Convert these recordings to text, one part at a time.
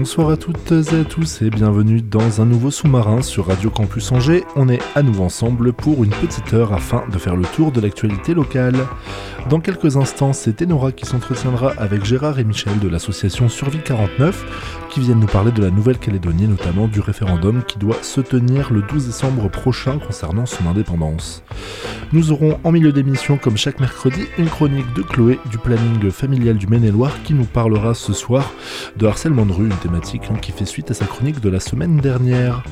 Bonsoir à toutes et à tous et bienvenue dans un nouveau sous-marin sur Radio Campus Angers. On est à nouveau ensemble pour une petite heure afin de faire le tour de l'actualité locale. Dans quelques instants, c'est Enora qui s'entretiendra avec Gérard et Michel de l'association Survie 49 qui viennent nous parler de la Nouvelle-Calédonie, notamment du référendum qui doit se tenir le 12 décembre prochain concernant son indépendance. Nous aurons en milieu d'émission, comme chaque mercredi, une chronique de Chloé du planning familial du Maine-et-Loire qui nous parlera ce soir de harcèlement de rue, une hein, qui fait suite à sa chronique de la semaine dernière.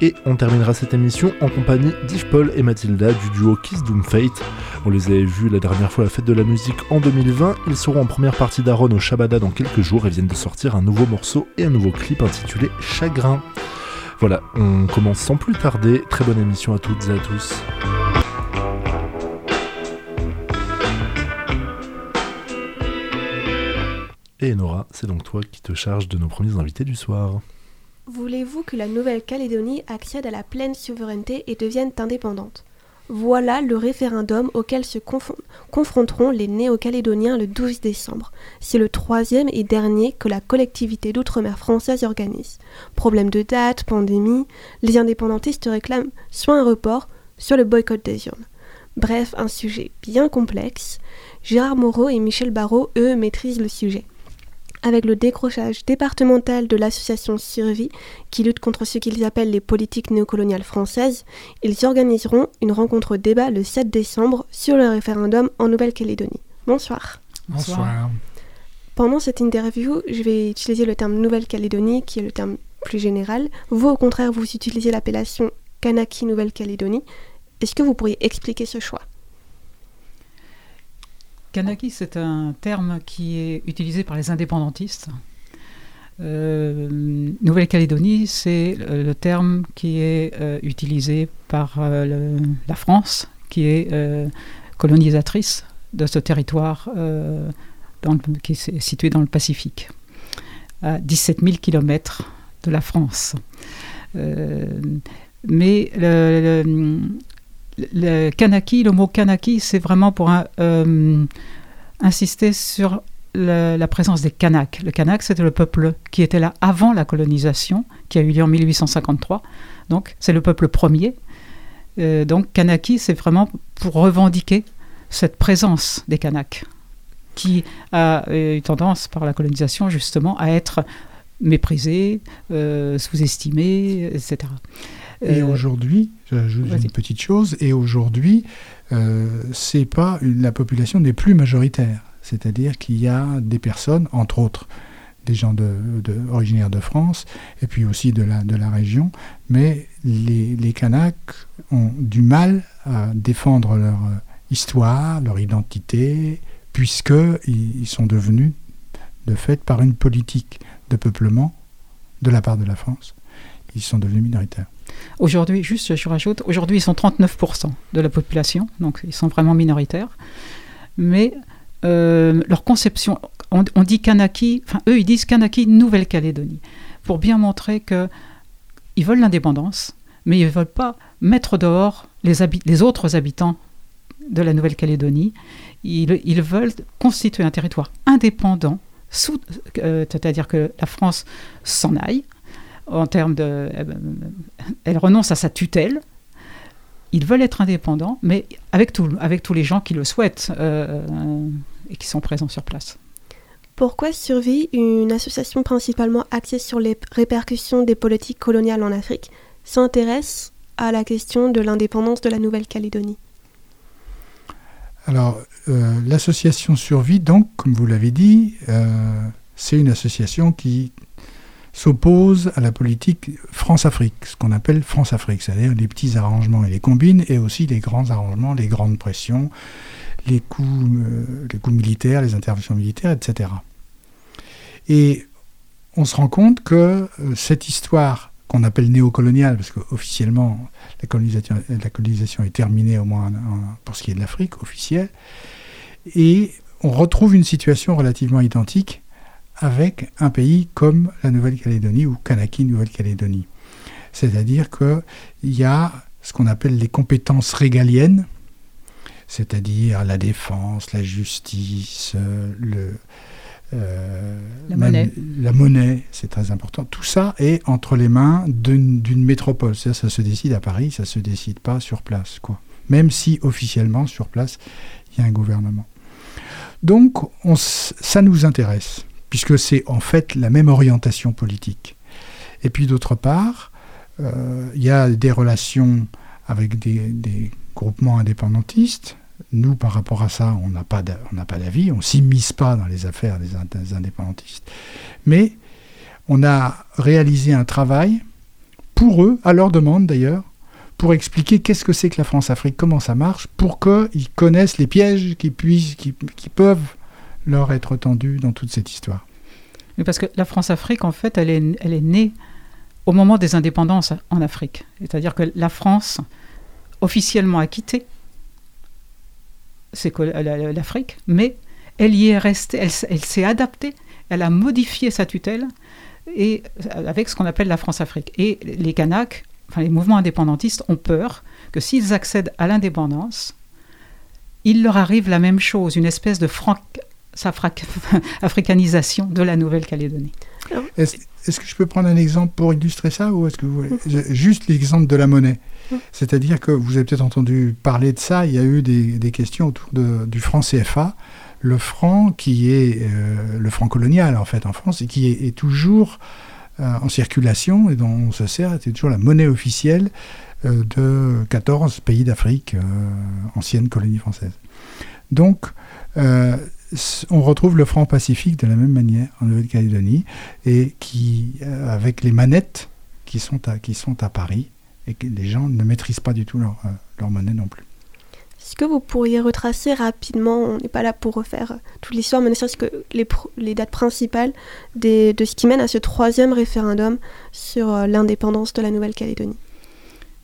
Et on terminera cette émission en compagnie d'Yves Paul et Mathilda du duo Kiss Doom Fate. On les avait vus la dernière fois à la fête de la musique en 2020. Ils seront en première partie d'Aaron au Shabada dans quelques jours et viennent de sortir un nouveau morceau et un nouveau clip intitulé Chagrin. Voilà, on commence sans plus tarder. Très bonne émission à toutes et à tous. Et Nora, c'est donc toi qui te charges de nos premiers invités du soir. Voulez-vous que la Nouvelle-Calédonie accède à la pleine souveraineté et devienne indépendante? Voilà le référendum auquel se confronteront les néo-calédoniens le 12 décembre. C'est le troisième et dernier que la collectivité d'outre-mer française organise. Problème de date, pandémie, les indépendantistes réclament soit un report, soit le boycott des urnes. Bref, un sujet bien complexe. Gérard Moreau et Michel Barrault, eux, maîtrisent le sujet avec le décrochage départemental de l'association Survie, qui lutte contre ce qu'ils appellent les politiques néocoloniales françaises, ils organiseront une rencontre débat le 7 décembre sur le référendum en Nouvelle-Calédonie. Bonsoir. Bonsoir. Pendant cette interview, je vais utiliser le terme Nouvelle-Calédonie, qui est le terme plus général. Vous, au contraire, vous utilisez l'appellation Kanaki Nouvelle-Calédonie. Est-ce que vous pourriez expliquer ce choix? Kanaki, c'est un terme qui est utilisé par les indépendantistes. Euh, Nouvelle-Calédonie, c'est le terme qui est euh, utilisé par euh, la France, qui est colonisatrice de ce territoire qui est situé dans le Pacifique, à 17 000 km de la France. mais le, le le mot Kanaki, c'est vraiment pour euh, insister sur la, présence des Kanaks. Le Kanak, c'était le peuple qui était là avant la colonisation, qui a eu lieu en 1853. Donc, c'est le peuple premier. Euh, donc, Kanaki, c'est vraiment pour revendiquer cette présence des Kanaks, qui a eu tendance par la colonisation justement à être méprisé, euh, sous-estimé, etc. Et aujourd'hui, j'ajoute une petite chose, et aujourd'hui, euh, c'est pas la population n'est plus majoritaire. C'est-à-dire qu'il y a des personnes, entre autres des gens de, originaires de France, et puis aussi de la, de la région, mais les, les Kanaks ont du mal à défendre leur euh, histoire, leur identité, puisqu'ils ils sont devenus, de fait, par une politique de peuplement de la part de la France, ils sont devenus minoritaires. Aujourd'hui, juste je rajoute, aujourd'hui ils sont 39% de la population, donc ils sont vraiment minoritaires. Mais euh, leur conception, on, dit Kanaki, enfin eux ils disent Kanaki Nouvelle-Calédonie, pour bien montrer que ils veulent l'indépendance, mais ils ne veulent pas mettre dehors les, autres habitants de la Nouvelle-Calédonie. Ils, ils, veulent constituer un territoire indépendant, euh, c'est-à-dire que la France s'en aille, en termes de. Ben, elle renonce à sa tutelle. Ils veulent être indépendants, mais avec, tout, avec tous les gens qui le souhaitent euh, et qui sont présents sur place. Pourquoi Survie, une association principalement axée sur les répercussions des politiques coloniales en Afrique, s'intéresse à la question de l'indépendance de la Nouvelle-Calédonie? Alors, euh, l'association Survie, donc, comme vous l'avez dit, euh, c'est une association qui s'oppose à la politique France-Afrique, ce qu'on appelle France-Afrique, c'est-à-dire les petits arrangements et les combines, et aussi les grands arrangements, les grandes pressions, les coups, euh, militaires, les interventions militaires, etc. Et on se rend compte que euh, cette histoire qu'on appelle néocoloniale, parce qu'officiellement, la colonisation, la colonisation est terminée, au moins pour ce qui est de l'Afrique, officielle. Et on retrouve une situation relativement identique avec un pays comme la Nouvelle-Calédonie ou Kanaki Nouvelle-Calédonie. C'est-à-dire qu'il y a ce qu'on appelle les compétences régaliennes, c'est-à-dire la défense, la justice, euh, le, euh, la, monnaie. la monnaie, c'est très important. Tout ça est entre les mains d'une métropole. Ça, ça se décide à Paris, ça ne se décide pas sur place. Quoi. Même si officiellement, sur place, il y a un gouvernement. Donc, on, ça nous intéresse, puisque c'est en fait la même orientation politique. Et puis d'autre part, euh, il y a des relations avec des, groupements indépendantistes. Nous, par rapport à ça, on n'a pas d'avis, on ne s'immisce pas dans les affaires des, indépendantistes. Mais on a réalisé un travail pour eux, à leur demande d'ailleurs, pour expliquer qu'est-ce que c'est que la France-Afrique, comment ça marche, pour qu'ils connaissent les pièges qui, puissent, qui, peuvent leur être tendus dans toute cette histoire. Parce que la France-Afrique, en fait, elle est, elle née au moment des indépendances en Afrique. C'est-à-dire que la France, officiellement, a quitté l'Afrique, mais elle y est restée, elle, s'est adaptée, elle a modifié sa tutelle et avec ce qu'on appelle la France-Afrique. Et les Kanaks, enfin les mouvements indépendantistes, ont peur que s'ils accèdent à l'indépendance, il leur arrive la même chose, une espèce de africanisation de la Nouvelle-Calédonie. Est-ce que je peux prendre un exemple pour illustrer ça ou est-ce que vous juste l'exemple de la monnaie? C'est-à-dire que vous avez peut-être entendu parler de ça. Il y a eu des, questions autour du franc CFA, le franc qui est euh, le franc colonial en fait en France et qui est, toujours euh, en circulation et dont on se sert. C'est toujours la monnaie officielle euh, de 14 pays d'Afrique, ancienne colonie française. Donc on retrouve le franc pacifique de la même manière en Nouvelle-Calédonie et qui, euh, avec les manettes qui sont à, qui sont à Paris et que les gens ne maîtrisent pas du tout leur, euh, monnaie non plus. Est-ce que vous pourriez retracer rapidement, on n'est pas là pour refaire toute l'histoire, mais ne serait-ce que les, dates principales de ce qui mène à ce troisième référendum sur euh, l'indépendance de la Nouvelle-Calédonie?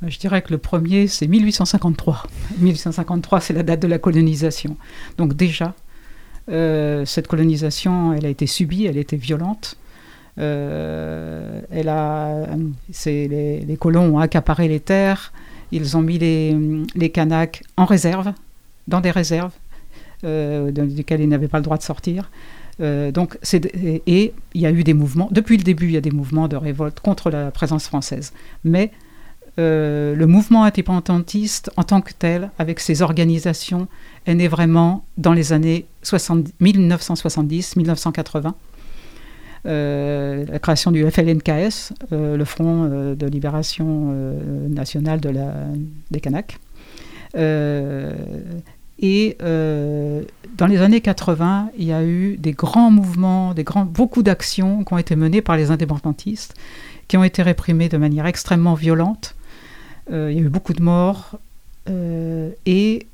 Je dirais que le premier, c'est 1853. 1853, c'est la date de la colonisation. Donc déjà, euh, cette colonisation, elle a été subie, elle a été violente. Euh, elle a, les, les, colons ont accaparé les terres, ils ont mis les, les en réserve, dans des réserves, euh, dans lesquelles ils n'avaient pas le droit de sortir. donc, et il y a eu des mouvements, depuis le début, il y a des mouvements de révolte contre la présence française. Mais euh, le mouvement indépendantiste en tant que tel, avec ses organisations, est né vraiment dans les années 1970-1980. Euh, la création du FLNKS, euh, le Front de libération nationale des Kanaks. et dans les années 80, il y a eu des grands mouvements, beaucoup d'actions qui ont été menées par les indépendantistes, qui ont été réprimées de manière extrêmement violente. Euh, il y a eu beaucoup de morts. Euh, et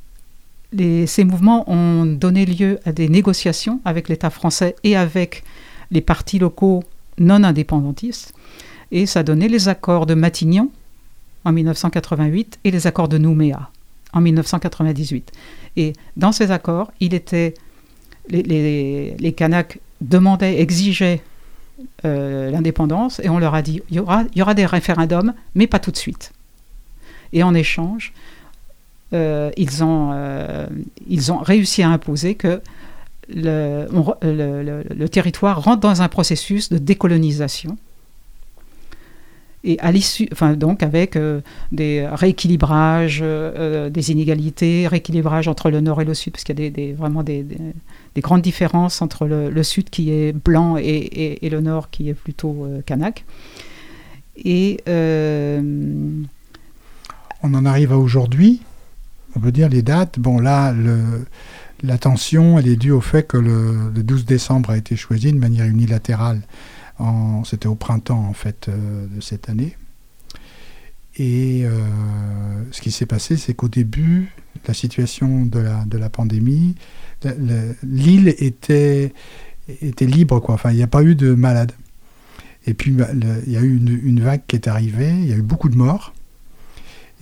ces mouvements ont donné lieu à des négociations avec l'État français et avec les partis locaux non indépendantistes. Et ça a donné les accords de Matignon en 1988 et les accords de Nouméa en 1998. Et dans ces accords, il était, les, les, les Kanaks demandaient, exigeaient euh, l'indépendance et on leur a dit y aura, il y aura des référendums, mais pas tout de suite. Et en échange, euh, ils, ont, euh, ils ont réussi à imposer que le, le, territoire rentre dans un processus de décolonisation. Et à l'issue, enfin donc avec euh, des rééquilibrages des inégalités, rééquilibrage entre le nord et le sud, parce qu'il y a des, vraiment des, des, grandes différences entre le, sud qui est blanc et, et, le nord qui est plutôt kanak. Et on en arrive à aujourd'hui. On peut dire les dates. Bon, là, la tension, elle est due au fait que le, 12 décembre a été choisi de manière unilatérale. C'était au printemps, en fait, euh, de cette année. Et euh, ce qui s'est passé, c'est qu'au début, la situation de la, pandémie, l'île était, était libre, quoi. Enfin, il n'y a pas eu de malades. Et puis bah, il y a eu une, vague qui est arrivée, il y a eu beaucoup de morts,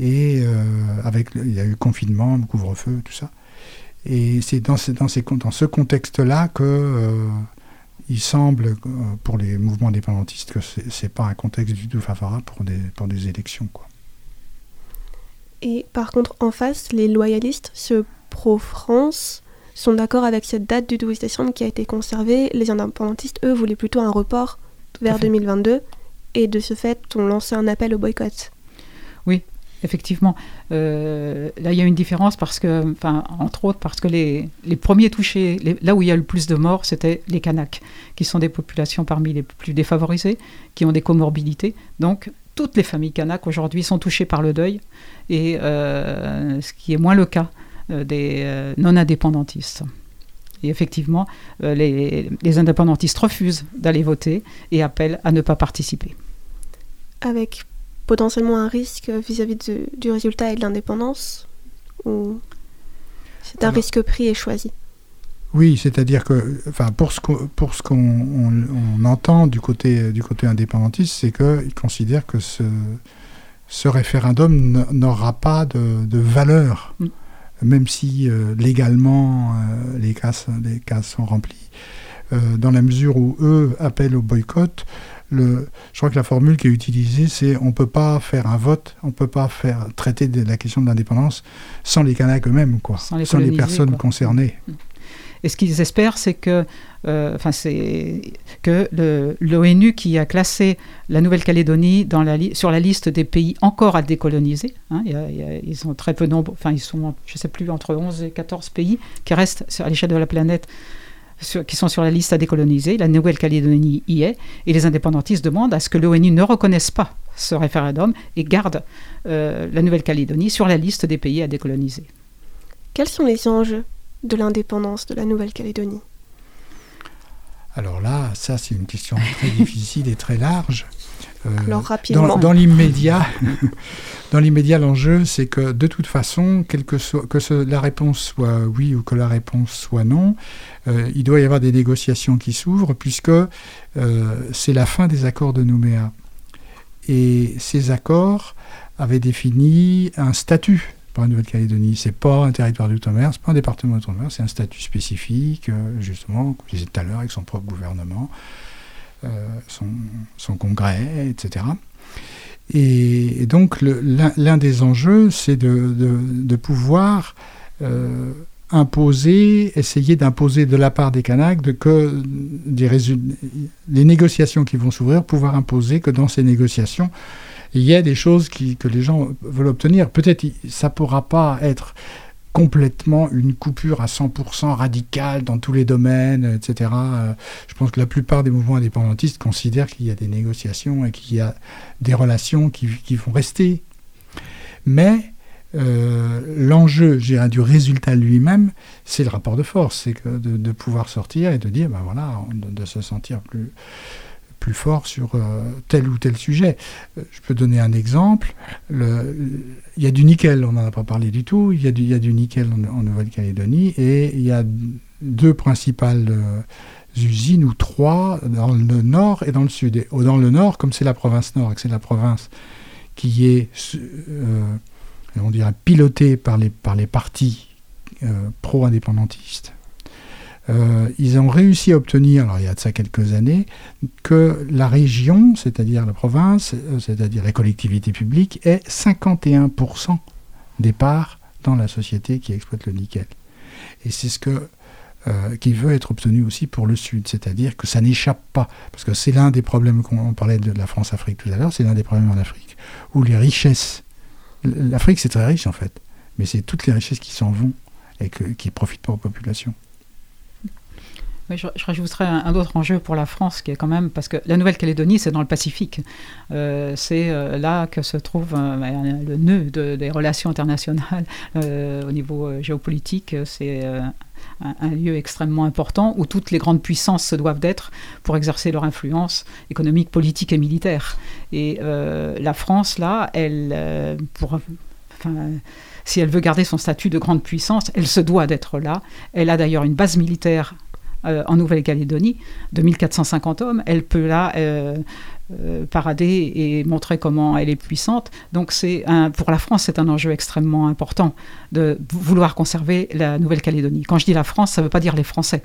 et avec il y a eu confinement, couvre-feu, tout ça. Et c'est dans, ce, dans, dans ce contexte-là que il semble, pour les mouvements indépendantistes, que ce n'est pas un contexte du tout favorable pour des, pour des élections. Quoi. Et par contre, en face, les loyalistes, ceux pro-France, sont d'accord avec cette date du 12 décembre qui a été conservée. Les indépendantistes, eux, voulaient plutôt un report vers 2022 et de ce fait ont lancé un appel au boycott. Oui, effectivement. Euh, là, il y a une différence parce que, entre autres, parce que les, les premiers touchés, là où il y a le plus de morts, c'était les Kanaks, qui sont des populations parmi les plus défavorisées, qui ont des comorbidités. Donc, toutes les familles Kanaks aujourd'hui sont touchées par le deuil, et euh, ce qui est moins le cas euh, des non-indépendantistes. Et effectivement, les, les indépendantistes refusent d'aller voter et appellent à ne pas participer. Avec potentiellement un risque vis-à-vis du résultat et de l'indépendance Ou c'est un risque pris et choisi? Oui, c'est-à-dire que, enfin, pour ce qu'on, pour ce qu'on entend du côté, du côté indépendantiste, c'est qu'ils considèrent que ce, ce référendum n'aura pas de, de valeur, mm. même si euh, légalement euh, les, cases, les cases sont remplies. Euh, dans la mesure où eux appellent au boycott, je crois que la formule qui est utilisée, c'est on ne peut pas faire un vote, on ne peut pas faire traiter de la question de l'indépendance sans les Kanaks eux-mêmes, quoi, sans les, personnes concernées. Mm. Et ce qu'ils espèrent, c'est que, euh, enfin, c'est que l'ONU qui a classé la Nouvelle-Calédonie sur la liste des pays encore à décoloniser, hein, ils sont très peu nombreux, enfin, ils sont, je ne sais plus, entre 11 et 14 pays qui restent à l'échelle de la planète qui sont sur la liste à décoloniser. La Nouvelle-Calédonie y est. Et les indépendantistes demandent à ce que l'ONU ne reconnaisse pas ce référendum et garde euh, la Nouvelle-Calédonie sur la liste des pays à décoloniser. Quels sont les enjeux de l'indépendance de la Nouvelle-Calédonie? Alors là, ça c'est une question très difficile et très large. Euh, Alors rapidement. Dans, l'immédiat, dans l'immédiat, l'enjeu, c'est que de toute façon, quelle que, soit, que la réponse soit oui ou que la réponse soit non, euh, il doit y avoir des négociations qui s'ouvrent puisque euh, c'est la fin des accords de Nouméa. Et ces accords avaient défini un statut pour la Nouvelle-Calédonie. C'est pas un territoire d'outre-mer, c'est pas un département d'outre-mer, c'est un statut spécifique, justement, comme je disais tout à l'heure, avec son propre gouvernement. Euh, son, congrès, etc. Et, donc l'un des enjeux, c'est de, pouvoir euh, imposer, essayer d'imposer de la part des Kanaks de que des les négociations qui vont s'ouvrir, pouvoir imposer que dans ces négociations, il y a des choses que les gens veulent obtenir. Peut-être ça ne pourra pas être complètement une coupure à 100% radicale dans tous les domaines, etc. Euh, je pense que la plupart des mouvements indépendantistes considèrent qu'il y a des négociations et qu'il y a des relations qui, vont rester. Mais euh, l'enjeu du résultat lui-même, c'est le rapport de force, c'est de, de, pouvoir sortir et de dire, ben voilà, de se sentir plus, plus fort sur euh, tel ou tel sujet. Euh, je peux donner un exemple. il y a du nickel, on n'en a pas parlé du tout. Il y a du, nickel en, Nouvelle-Calédonie et il y a deux principales euh, usines ou trois dans le nord et dans le sud. Et dans le nord, comme c'est la province nord que c'est la province qui est, on dirait, pilotée par les partis pro-indépendantistes, euh, ils ont réussi à obtenir, alors il y a de ça quelques années, que la région, c'est-à-dire la province, euh, c'est-à-dire les collectivités publiques, ait 51% des parts dans la société qui exploite le nickel. Et c'est ce que euh, qui veut être obtenu aussi pour le Sud, c'est-à-dire que ça n'échappe pas, parce que c'est l'un des problèmes qu'on parlait de la France-Afrique tout à l'heure, c'est l'un des problèmes en Afrique, où les richesses, l'Afrique c'est très riche en fait, mais c'est toutes les richesses qui s'en vont et qui ne profitent pas aux populations je, rajouterais un, autre enjeu pour la France, qui est quand même, parce que la Nouvelle-Calédonie, c'est dans le Pacifique. Euh, c'est euh, là que se trouve euh, ben, le nœud des relations internationales au niveau géopolitique. C'est un, lieu extrêmement important où toutes les grandes puissances se doivent d'être pour exercer leur influence économique, politique et militaire. Et la France, là, elle, pour, si elle veut garder son statut de grande puissance, elle se doit d'être là. Elle a d'ailleurs une base militaire en Nouvelle-Calédonie, de 1450 hommes. Elle peut là euh, parader et montrer comment elle est puissante. Donc c'est pour la France, c'est un enjeu extrêmement important de vouloir conserver la Nouvelle-Calédonie. Quand je dis la France, ça ne veut pas dire les Français.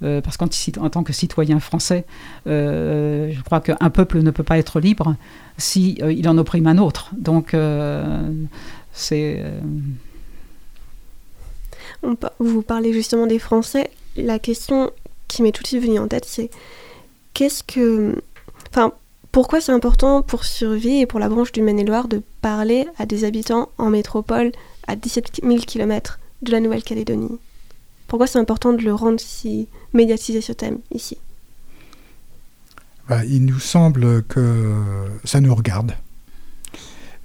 parce qu'en en tant que citoyen français, je crois qu'un peuple ne peut pas être libre si il en opprime un autre. Donc c'est vous parlez justement des Français. La question qui m'est tout de suite venue en tête, c'est qu'est-ce que. Enfin, pourquoi c'est important pour Survie et pour la branche du Maine-et-Loire de parler à des habitants en métropole à 17 000 km de la Nouvelle-Calédonie? Pourquoi c'est important de le rendre si médiatiser ce thème ici? Bah, Il nous semble que ça nous regarde.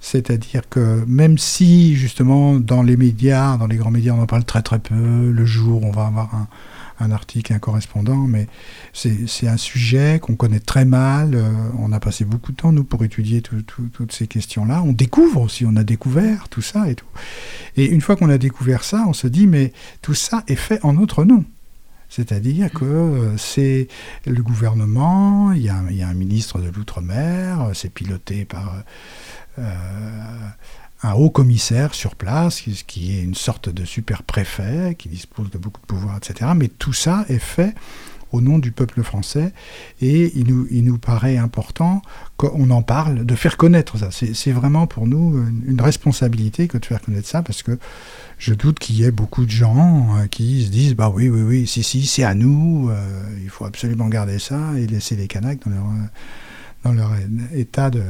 C'est-à-dire que même si justement dans les médias, dans les grands médias, on en parle très très peu, le jour on va avoir un, article, un correspondant, mais c'est un sujet qu'on connaît très mal. Euh, on a passé beaucoup de temps, nous, pour étudier toutes ces questions-là. On découvre aussi, on a découvert tout ça et tout. Et une fois qu'on a découvert ça, on se dit, mais tout ça est fait en notre nom. C'est-à-dire que euh, c'est le gouvernement, il y, a, un ministre de l'Outre-mer, euh, c'est piloté par un haut commissaire sur place, qui, est une sorte de super préfet, qui dispose de beaucoup de pouvoirs, etc. Mais tout ça est fait au nom du peuple français et il nous, il nous paraît important qu'on en parle, de faire connaître ça. C'est vraiment pour nous une, responsabilité que de faire connaître ça parce que je doute qu'il y ait beaucoup de gens euh, qui se disent bah oui, oui, oui, si, si, c'est à nous, euh, il faut absolument garder ça et laisser les Kanaks dans leur, dans leur état de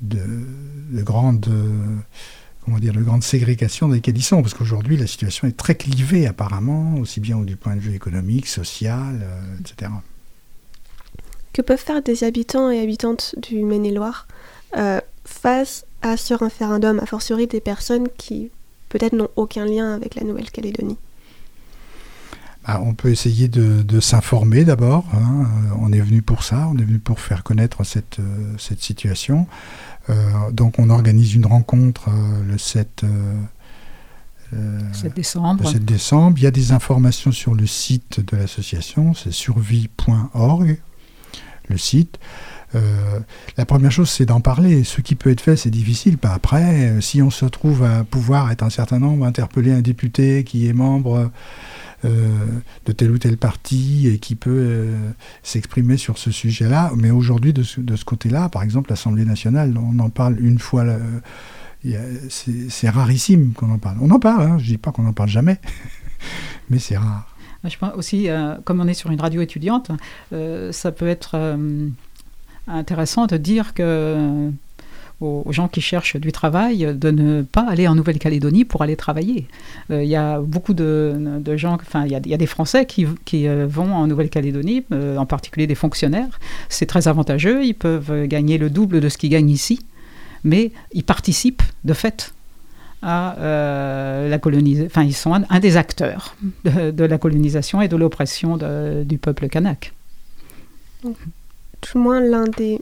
de, de grandes comment dire, de grande ségrégation dans lesquelles ils sont, parce qu'aujourd'hui la situation est très clivée apparemment, aussi bien du point de vue économique, social, euh, etc. Que peuvent faire des habitants et habitantes du Maine-et-Loire euh, face à ce référendum, a fortiori des personnes qui peut-être n'ont aucun lien avec la Nouvelle-Calédonie? Bah, on peut essayer de, s'informer d'abord. Hein. On est venu pour ça, on est venu pour faire connaître cette, cette situation. Euh, donc on organise une rencontre euh, le 7, euh, décembre. décembre. Il y a des informations sur le site de l'association, c'est survie.org, le site. la première chose, c'est d'en parler. Ce qui peut être fait, c'est difficile. Pas après, si on se trouve à pouvoir être un certain nombre, interpeller un député qui est membre de tel ou tel parti et qui peut euh, s'exprimer sur ce sujet-là. Mais aujourd'hui, de ce, côté-là, par exemple, l'Assemblée nationale, on en parle une fois. c'est rarissime qu'on en parle. On en parle, hein, je ne dis pas qu'on n'en parle jamais, mais c'est rare. Je pense aussi, euh, comme on est sur une radio étudiante, ça peut être intéressant de dire que aux, gens qui cherchent du travail de ne pas aller en Nouvelle-Calédonie pour aller travailler. Euh, il y a beaucoup de, gens, enfin il y, a des Français qui, euh, vont en Nouvelle-Calédonie, euh, en particulier des fonctionnaires. C'est très avantageux, ils peuvent gagner le double de ce qu'ils gagnent ici, mais ils participent de fait à la colonisation. Enfin, ils sont un, des acteurs de, la colonisation et de l'oppression du peuple kanak. Tout au moins, l'un des,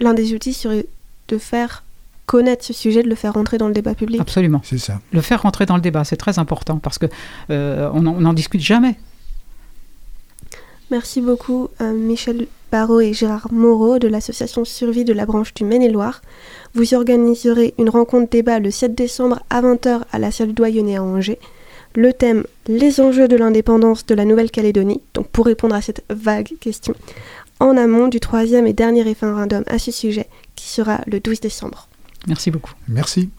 l'un des outils serait de faire connaître ce sujet, de le faire rentrer dans le débat public. Absolument. C'est ça. Le faire rentrer dans le débat, c'est très important parce que euh, on n'en discute jamais. Merci beaucoup euh, Michel Barrault et Gérard Moreau de l'association Survie de la branche du Maine-et-Loire. Vous organiserez une rencontre débat le 7 décembre à 20h à la salle Doyenné à Angers. Le thème Les enjeux de l'indépendance de la Nouvelle-Calédonie. Donc pour répondre à cette vague question, en amont du troisième et dernier référendum à ce sujet qui sera le 12 décembre. Merci beaucoup. Merci.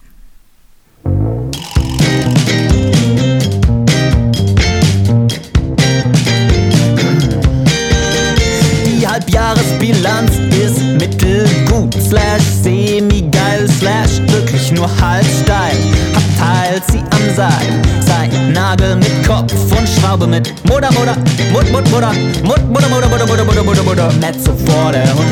Die Halbjahresbilanz ist mittelgut, slash semi-geil, slash wirklich nur halb steil. Abteilt sie am Seil, sei Nagel mit Kopf und Schraube mit Mutter, Mutter, Mut, Mut, Mutter, Mut, Mutter, Mutter, Mutter, Mutter, Mutter, Mutter, Mutter, Netze vor der 120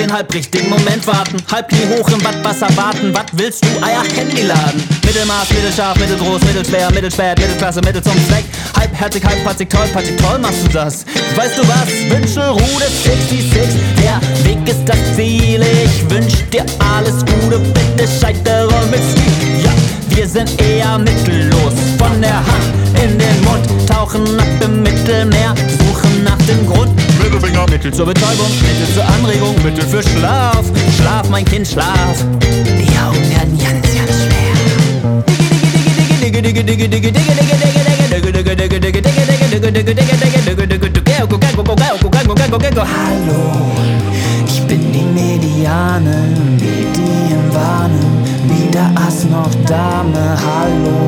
den halb richtigen Moment warten. Halb Knie hoch im Wattwasser warten, was willst du? Eier Handy laden. Mittelmaß, mittelscharf, mittelgroß, mittelschwer, mittelspät, Mittelklasse, Mittel zum Zweck. Halbherzig, halbpatzig, tollpatzig, toll machst du das. Weißt du was? Wünsche Rude 66, der Weg ist das Ziel. Ich wünsch dir alles Gute, bitte scheitere mit Stil. Ja, wir sind eher mittellos, von der Hand in den Mund, tauchen nackt im Mittelmeer, suchen nach dem Grund. Mittelfinger, Mittel zur Betäubung, Mittel zur Anregung, Mittel für Schlaf. Schlaf, mein Kind, schlaf. Die Augen werden ganz, ganz schwer. Hallo, ich bin die Mediane, Medien warnen, weder Ass noch Dame. Hallo,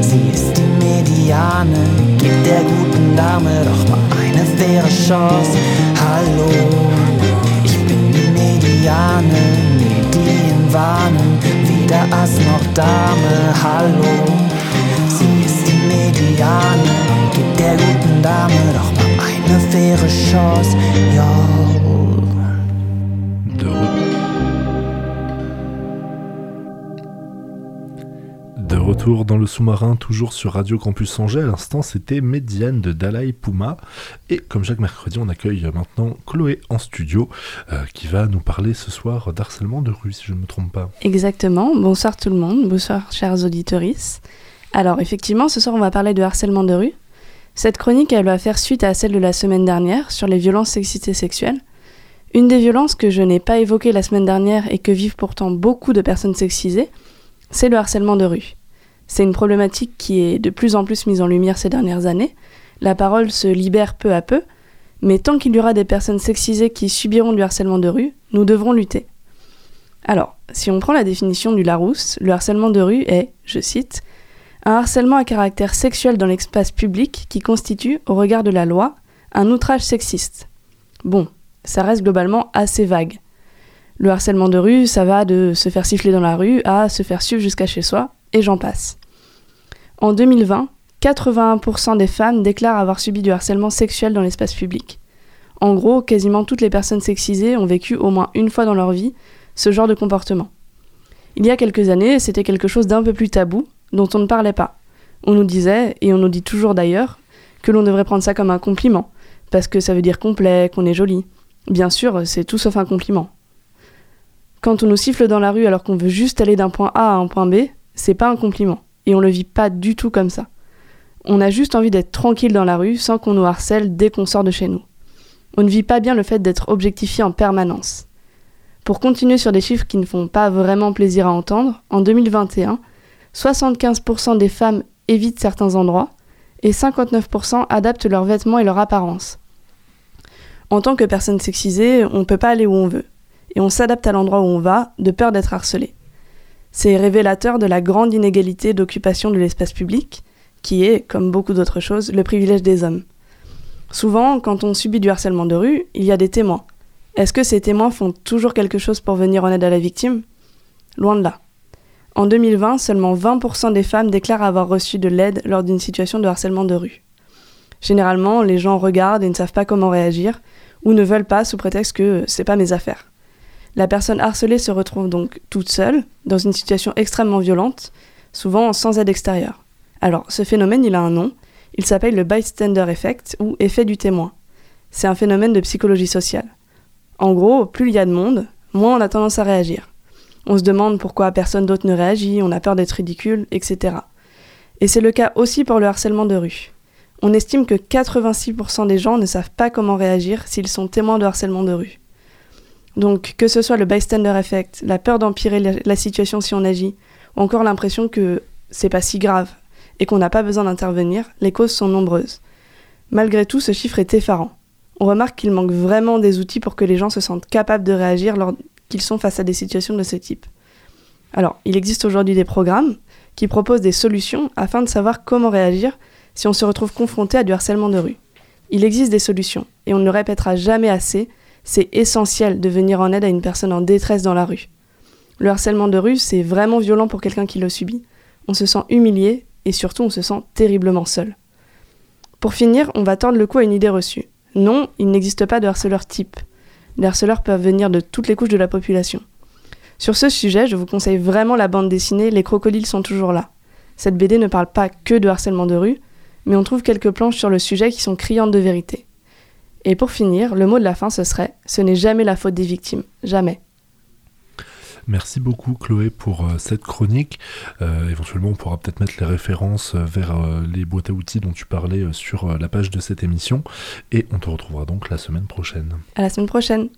sie ist die Mediane, gibt der guten Dame doch mal eine faire Chance. Hallo, ich bin die Mediane, Medien warnen, weder Ass noch Dame. Hallo, sie ist die Mediane, gibt der guten Dame doch mal eine faire Chance. Yo. Dans le sous-marin, toujours sur Radio Campus Angers. À l'instant, c'était Médiane de Dalai Puma. Et comme chaque mercredi, on accueille maintenant Chloé en studio, euh, qui va nous parler ce soir d'harcèlement de rue, si je ne me trompe pas. Exactement. Bonsoir tout le monde. Bonsoir chers auditorices. Alors effectivement, ce soir on va parler de harcèlement de rue. Cette chronique, elle va faire suite à celle de la semaine dernière sur les violences sexistes et sexuelles. Une des violences que je n'ai pas évoquées la semaine dernière et que vivent pourtant beaucoup de personnes sexisées, c'est le harcèlement de rue. C'est une problématique qui est de plus en plus mise en lumière ces dernières années. La parole se libère peu à peu, mais tant qu'il y aura des personnes sexisées qui subiront du harcèlement de rue, nous devrons lutter. Alors, si on prend la définition du Larousse, le harcèlement de rue est, je cite, un harcèlement à caractère sexuel dans l'espace public qui constitue, au regard de la loi, un outrage sexiste. Bon, ça reste globalement assez vague. Le harcèlement de rue, ça va de se faire siffler dans la rue à se faire suivre jusqu'à chez soi, et j'en passe. En 2020, 81% des femmes déclarent avoir subi du harcèlement sexuel dans l'espace public. En gros, quasiment toutes les personnes sexisées ont vécu au moins une fois dans leur vie ce genre de comportement. Il y a quelques années, c'était quelque chose d'un peu plus tabou, dont on ne parlait pas. On nous disait, et on nous dit toujours d'ailleurs, que l'on devrait prendre ça comme un compliment, parce que ça veut dire complet, qu'on est joli. Bien sûr, c'est tout sauf un compliment. Quand on nous siffle dans la rue alors qu'on veut juste aller d'un point A à un point B, c'est pas un compliment, et on le vit pas du tout comme ça. On a juste envie d'être tranquille dans la rue sans qu'on nous harcèle dès qu'on sort de chez nous. On ne vit pas bien le fait d'être objectifié en permanence. Pour continuer sur des chiffres qui ne font pas vraiment plaisir à entendre, en 2021, 75% des femmes évitent certains endroits et 59% adaptent leurs vêtements et leur apparence. En tant que personne sexisée, on ne peut pas aller où on veut, et on s'adapte à l'endroit où on va de peur d'être harcelé. C'est révélateur de la grande inégalité d'occupation de l'espace public, qui est, comme beaucoup d'autres choses, le privilège des hommes. Souvent, quand on subit du harcèlement de rue, il y a des témoins. Est-ce que ces témoins font toujours quelque chose pour venir en aide à la victime? Loin de là. En 2020, seulement 20% des femmes déclarent avoir reçu de l'aide lors d'une situation de harcèlement de rue. Généralement, les gens regardent et ne savent pas comment réagir, ou ne veulent pas sous prétexte que c'est pas mes affaires. La personne harcelée se retrouve donc toute seule, dans une situation extrêmement violente, souvent sans aide extérieure. Alors, ce phénomène, il a un nom, il s'appelle le bystander effect ou effet du témoin. C'est un phénomène de psychologie sociale. En gros, plus il y a de monde, moins on a tendance à réagir. On se demande pourquoi personne d'autre ne réagit, on a peur d'être ridicule, etc. Et c'est le cas aussi pour le harcèlement de rue. On estime que 86% des gens ne savent pas comment réagir s'ils sont témoins de harcèlement de rue. Donc que ce soit le bystander effect, la peur d'empirer la situation si on agit, ou encore l'impression que c'est pas si grave et qu'on n'a pas besoin d'intervenir, les causes sont nombreuses. Malgré tout, ce chiffre est effarant. On remarque qu'il manque vraiment des outils pour que les gens se sentent capables de réagir lorsqu'ils sont face à des situations de ce type. Alors, il existe aujourd'hui des programmes qui proposent des solutions afin de savoir comment réagir si on se retrouve confronté à du harcèlement de rue. Il existe des solutions, et on ne le répétera jamais assez, c'est essentiel de venir en aide à une personne en détresse dans la rue. Le harcèlement de rue, c'est vraiment violent pour quelqu'un qui le subit. On se sent humilié, et surtout on se sent terriblement seul. Pour finir, on va tendre le cou à une idée reçue. Non, il n'existe pas de harceleur type. Les harceleurs peuvent venir de toutes les couches de la population. Sur ce sujet, je vous conseille vraiment la bande dessinée Les crocodiles sont toujours là. Cette BD ne parle pas que de harcèlement de rue, mais on trouve quelques planches sur le sujet qui sont criantes de vérité. Et pour finir, le mot de la fin, ce serait ⁇ Ce n'est jamais la faute des victimes, jamais ⁇ Merci beaucoup Chloé pour euh, cette chronique. Euh, éventuellement, on pourra peut-être mettre les références euh, vers les boîtes à outils dont tu parlais sur la page de cette émission. Et on te retrouvera donc la semaine prochaine. À la semaine prochaine.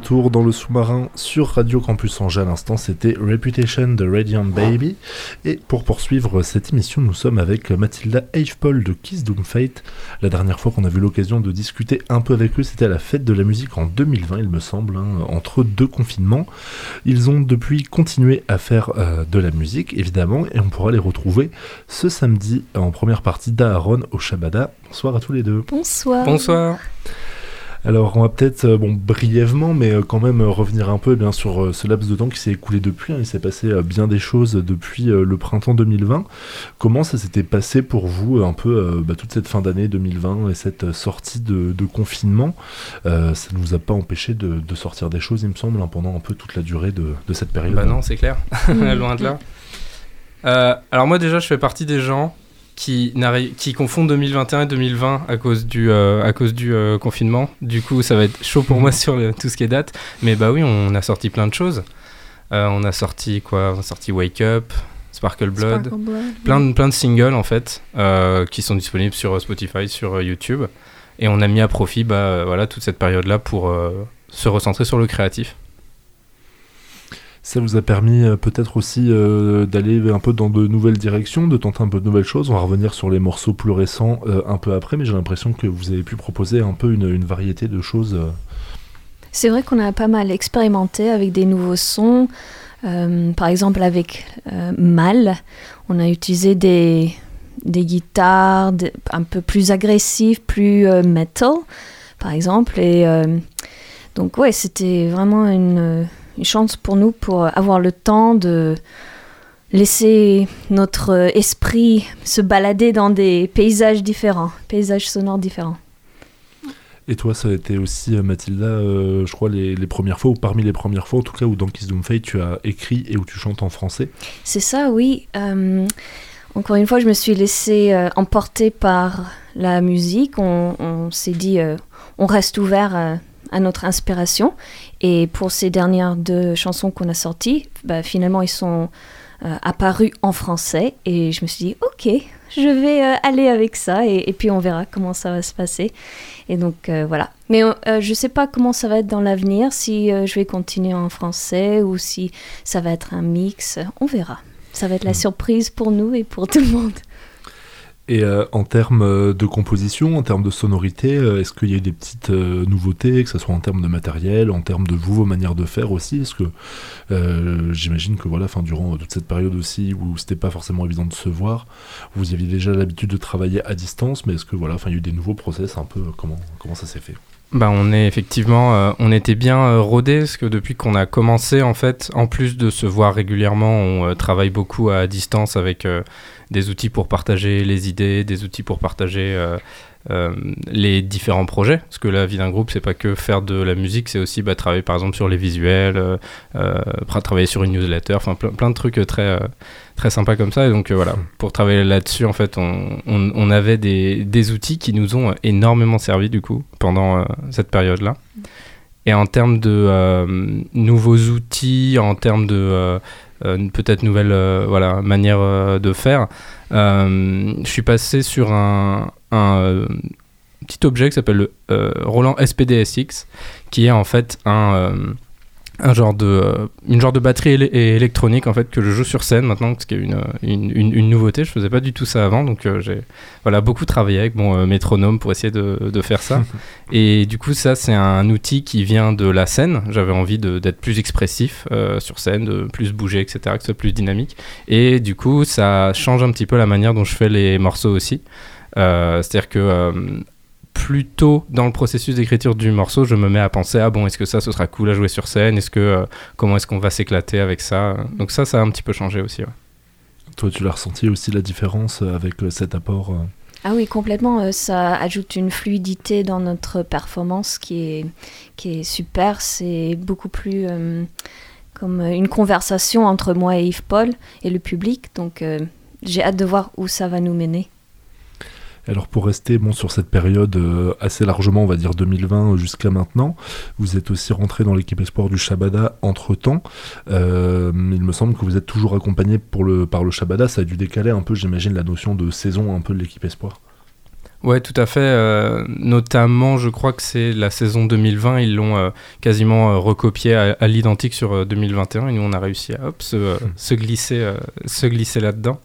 Retour dans le sous-marin sur Radio Campus Angers à l'instant, c'était Reputation de Radiant Baby. Et pour poursuivre cette émission, nous sommes avec Mathilda Paul de Kiss Doom Fate. La dernière fois qu'on a vu l'occasion de discuter un peu avec eux, c'était à la fête de la musique en 2020, il me semble, hein, entre deux confinements. Ils ont depuis continué à faire euh, de la musique, évidemment, et on pourra les retrouver ce samedi en première partie d'Aaron au Shabada. Bonsoir à tous les deux. Bonsoir. Bonsoir. Alors, on va peut-être, euh, bon, brièvement, mais euh, quand même euh, revenir un peu eh bien sur ce laps de temps qui s'est écoulé depuis. Hein. Il s'est passé bien des choses depuis le printemps 2020. Comment ça s'était passé pour vous, un peu, bah, toute cette fin d'année 2020 et cette sortie de, confinement? Ça ne vous a pas empêché de, sortir des choses, il me semble, hein, pendant un peu toute la durée de, cette période? Bah non, c'est clair. Loin de là. alors moi déjà, je fais partie des gens qui, qui confond 2021 et 2020 à cause du, euh, à cause du euh, confinement. Du coup, ça va être chaud pour moi sur tout ce qui est date. Mais bah oui, on a sorti plein de choses. Euh, on a sorti quoi? On a sorti Wake Up, Sparkle Blood, plein, de, plein de singles en fait qui sont disponibles sur Spotify, sur YouTube. Et on a mis à profit bah, voilà, toute cette période-là pour se recentrer sur le créatif. Ça vous a permis euh, peut-être aussi euh, d'aller un peu dans de nouvelles directions, de tenter un peu de nouvelles choses. On va revenir sur les morceaux plus récents euh, un peu après, mais j'ai l'impression que vous avez pu proposer un peu une, variété de choses. C'est vrai qu'on a pas mal expérimenté avec des nouveaux sons. par exemple, avec Mal, on a utilisé des, des guitares un peu plus agressives, plus metal, par exemple. Et donc, ouais, c'était vraiment une une chance pour nous pour avoir le temps de laisser notre esprit se balader dans des paysages différents, paysages sonores différents. Et toi, ça a été aussi, euh, Mathilda, euh, je crois, les, premières fois, ou parmi les premières fois, en tout cas, où dans Kiss Doom Fate, tu as écrit et où tu chantes en français? C'est ça, oui. Euh, encore une fois, je me suis laissée emporter par la musique. On, on s'est dit, on reste ouvert à notre inspiration. Et pour ces dernières deux chansons qu'on a sorties, bah, finalement, ils sont euh, apparus en français. Et je me suis dit, ok, je vais euh, aller avec ça. Et, puis on verra comment ça va se passer. Et donc euh, voilà. Mais je ne sais pas comment ça va être dans l'avenir, si je vais continuer en français ou si ça va être un mix. On verra. Ça va être la hmm. surprise pour nous et pour tout le monde. Et euh, en termes euh, de composition, en termes de sonorité, euh, est-ce qu'il y a des petites nouveautés, que ce soit en termes de matériel, en termes de vous, vos manières de faire aussi? Est-ce que j'imagine que voilà, durant toute cette période aussi où c'était pas forcément évident de se voir, vous aviez déjà l'habitude de travailler à distance, mais est-ce que voilà, il y a eu des nouveaux process un peu comment ça s'est fait? Bah, on est effectivement, on était bien rodés parce que depuis qu'on a commencé, en fait, en plus de se voir régulièrement, on travaille beaucoup à distance avec des outils pour partager les idées, des outils pour partager euh, euh, les différents projets. Parce que la vie d'un groupe, c'est pas que faire de la musique, c'est aussi bah, travailler par exemple sur les visuels, euh, travailler sur une newsletter, enfin plein, plein, de trucs très, très sympas comme ça. Et donc voilà, pour travailler là-dessus, en fait, on, on, avait des, des, outils qui nous ont énormément servi du coup pendant cette période-là. Et en termes de nouveaux outils, en termes de euh, peut-être nouvelle euh, voilà, manière euh, de faire. je suis passé sur un, un petit objet qui s'appelle le Roland SPDSX, qui est en fait un un genre de, euh, une genre de batterie électronique en fait que je joue sur scène maintenant, ce qui est une, une, une, nouveauté. Je faisais pas du tout ça avant, donc euh, j'ai voilà, beaucoup travaillé avec mon euh, métronome pour essayer de, de faire ça. et du coup, ça, c'est un outil qui vient de la scène. J'avais envie d'être plus expressif sur scène, de plus bouger, etc., que ce soit plus dynamique. Et du coup, ça change un petit peu la manière dont je fais les morceaux aussi. C'est-à-dire que plus tôt dans le processus d'écriture du morceau, je me mets à penser ah bon, est-ce que ça, ce sera cool à jouer sur scène? Est-ce que euh, comment est-ce qu'on va s'éclater avec ça? Donc ça, ça a un petit peu changé aussi. Toi, tu l'as ressenti aussi la différence euh, avec euh, cet apport ah oui, complètement. ça ajoute une fluidité dans notre performance qui est, qui est super. C'est beaucoup plus comme une conversation entre moi et Yves Paul et le public. Donc j'ai hâte de voir où ça va nous mener. Alors pour rester bon, sur cette période euh, assez largement, on va dire 2020 jusqu'à maintenant, vous êtes aussi rentré dans l'équipe espoir du Shabada entre-temps. Euh, il me semble que vous êtes toujours accompagné pour le, par le Shabada. Ça a dû décaler un peu, j'imagine, la notion de saison un peu de l'équipe espoir. Ouais, tout à fait. euh, notamment, je crois que c'est la saison 2020, ils l'ont euh, quasiment euh, recopié à, à l'identique sur euh, 2021 et nous on a réussi à hop, se, se glisser, euh, se glisser là-dedans.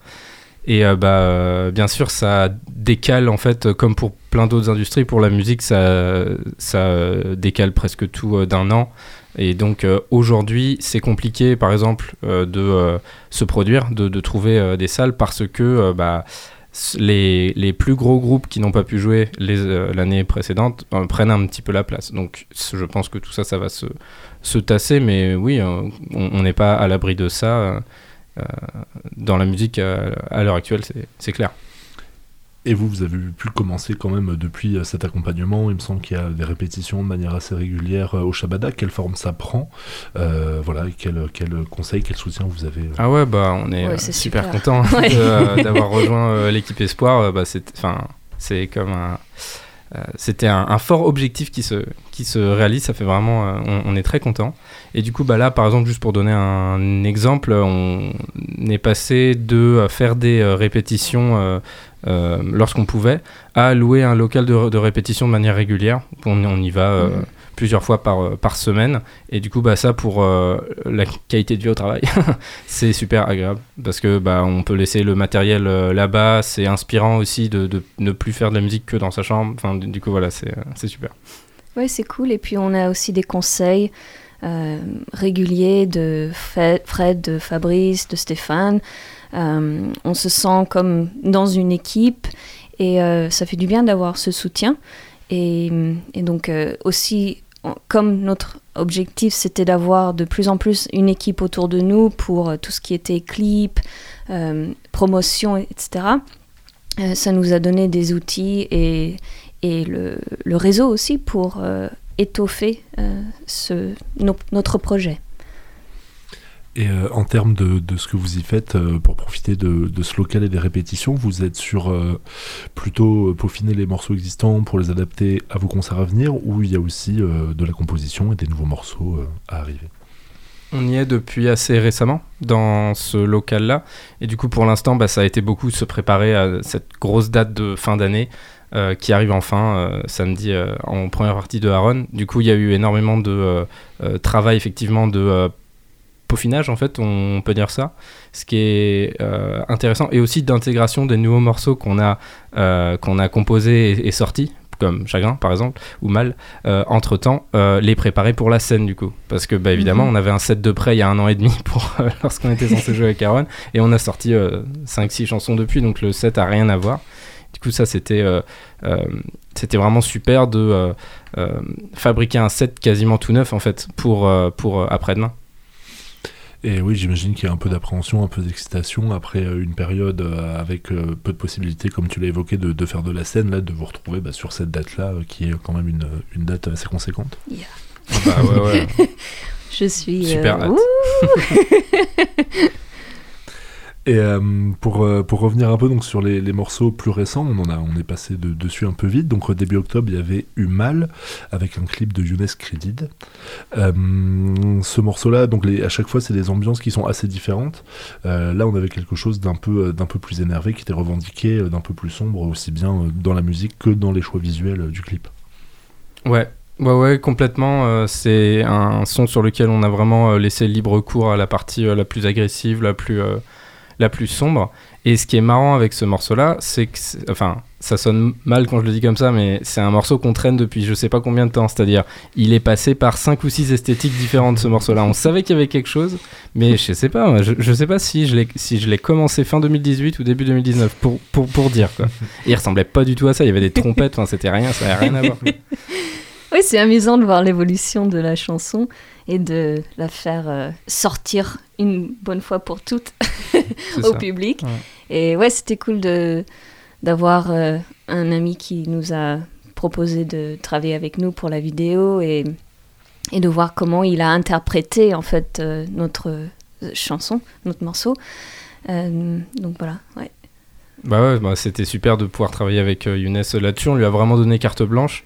Et euh, bah, euh, bien sûr, ça décale en fait, comme pour plein d'autres industries, pour la musique, ça, ça euh, décale presque tout d'un an. Et donc aujourd'hui, c'est compliqué, par exemple, de se produire, de, de trouver des salles parce que bah, les, les plus gros groupes qui n'ont pas pu jouer l'année précédente prennent un petit peu la place. Donc je pense que tout ça, ça va se, se tasser, mais oui, on n'est pas à l'abri de ça. Euh, dans la musique euh, à l'heure actuelle, c'est- clair. Et vous, vous avez pu commencer quand même depuis euh, cet accompagnement. Il me semble qu'il y a des répétitions de manière assez régulière au Shabada. Quelle forme ça prend Euh, Voilà, quel, quel conseil, quel soutien vous avez Ah ouais, bah on est Ouais, super, super. content Ouais. euh, d'avoir rejoint l'équipe Espoir. Bah, c'est, enfin, c'est comme un, c'était un, fort objectif qui se, qui se réalise. Ça fait vraiment, euh, on, est très content. Et du coup, bah là, par exemple, juste pour donner un exemple, on est passé de euh, faire des euh, répétitions euh, euh, lorsqu'on pouvait à louer un local de, de répétition de manière régulière. On, y va. euh, Mhm. Plusieurs fois par, euh, par semaine et du coup bah ça pour euh, la qualité de vie au travail c'est super agréable parce que bah on peut laisser le matériel euh, là-bas c'est inspirant aussi de, de ne plus faire de la musique que dans sa chambre enfin du, coup voilà c'est super Ouais, c'est cool. Et puis on a aussi des conseils réguliers de Fred, de Fabrice, de Stéphane. On se sent comme dans une équipe et ça fait du bien d'avoir ce soutien. Et, et donc aussi, comme notre objectif c'était d'avoir de plus en plus une équipe autour de nous pour euh, tout ce qui était clip, euh, promotion, etc. euh, ça nous a donné des outils et, le, réseau aussi pour étoffer notre projet. Et euh, en termes de, de ce que vous y faites euh, pour profiter de, de ce local et des répétitions, vous êtes sur euh, plutôt peaufiner les morceaux existants pour les adapter à vos concerts à venir ou il y a aussi de la composition et des nouveaux morceaux à arriver? On y est depuis assez récemment dans ce local là et du coup pour l'instant bah, ça a été beaucoup se préparer à cette grosse date de fin d'année qui arrive enfin samedi en première partie de Aaron. Du coup, il y a eu énormément de travail effectivement de peaufinage en fait, on peut dire ça, ce qui est euh, intéressant et aussi d'intégration des nouveaux morceaux qu'on a euh, qu'on a composés et, et sortis comme Chagrin par exemple ou Mal euh, entre temps les préparer pour la scène du coup. Parce que bah, évidemment Mhm. on avait un set de prêt il y a un an et demi pour lorsqu'on était censé jouer avec Aaron et on a sorti 5-6 chansons depuis donc le set a rien à voir. Du coup ça c'était c'était vraiment super de fabriquer un set quasiment tout neuf en fait pour, pour après-demain Et oui, j'imagine qu'il y a un peu d'appréhension, un peu d'excitation après euh, une période euh, avec euh, peu de possibilités, comme tu l'as évoqué, de, de faire de la scène, là, de vous retrouver bah, sur cette date-là, qui est quand même une, une date assez conséquente. Yeah. bah, ouais, ouais. Je suis Super euh, hâte. Et euh, pour, euh, pour revenir un peu donc, sur les, les morceaux plus récents, on, a, on est passé de- dessus un peu vite. Donc début octobre, il y avait Eu Mal avec un clip de Younes Credid. Euh, ce morceau-là, donc à chaque fois, c'est des ambiances qui sont assez différentes. Euh, là, on avait quelque chose d'un peu, peu plus énervé qui était revendiqué, d'un peu plus sombre, aussi bien dans la musique que dans les choix visuels du clip. Ouais, ouais, ouais, complètement. c'est un son sur lequel on a vraiment laissé libre cours à la partie la plus agressive, la plus, la plus sombre. Et ce qui est marrant avec ce morceau-là, c'est que, enfin, ça sonne mal quand je le dis comme ça, mais c'est un morceau qu'on traîne depuis je sais pas combien de temps. C'est-à-dire, il est passé par 5 ou 6 esthétiques différentes, ce morceau-là. On savait qu'il y avait quelque chose, mais je sais pas, je, sais pas si je l'ai si je l'ai commencé fin 2018 ou début 2019, pour, pour, pour dire, quoi. Il ressemblait pas du tout à ça, il y avait des trompettes, enfin, c'était rien, ça avait rien à voir. Oui, c'est amusant de voir l'évolution de la chanson et de la faire euh, sortir une bonne fois pour toutes au ça. public. Ouais. Et ouais, c'était cool de d'avoir euh, un ami qui nous a proposé de travailler avec nous pour la vidéo et, et de voir comment il a interprété en fait euh, notre chanson, notre morceau. Euh, donc voilà, ouais. Bah ouais, bah c'était super de pouvoir travailler avec Younes là-dessus. On lui a vraiment donné carte blanche.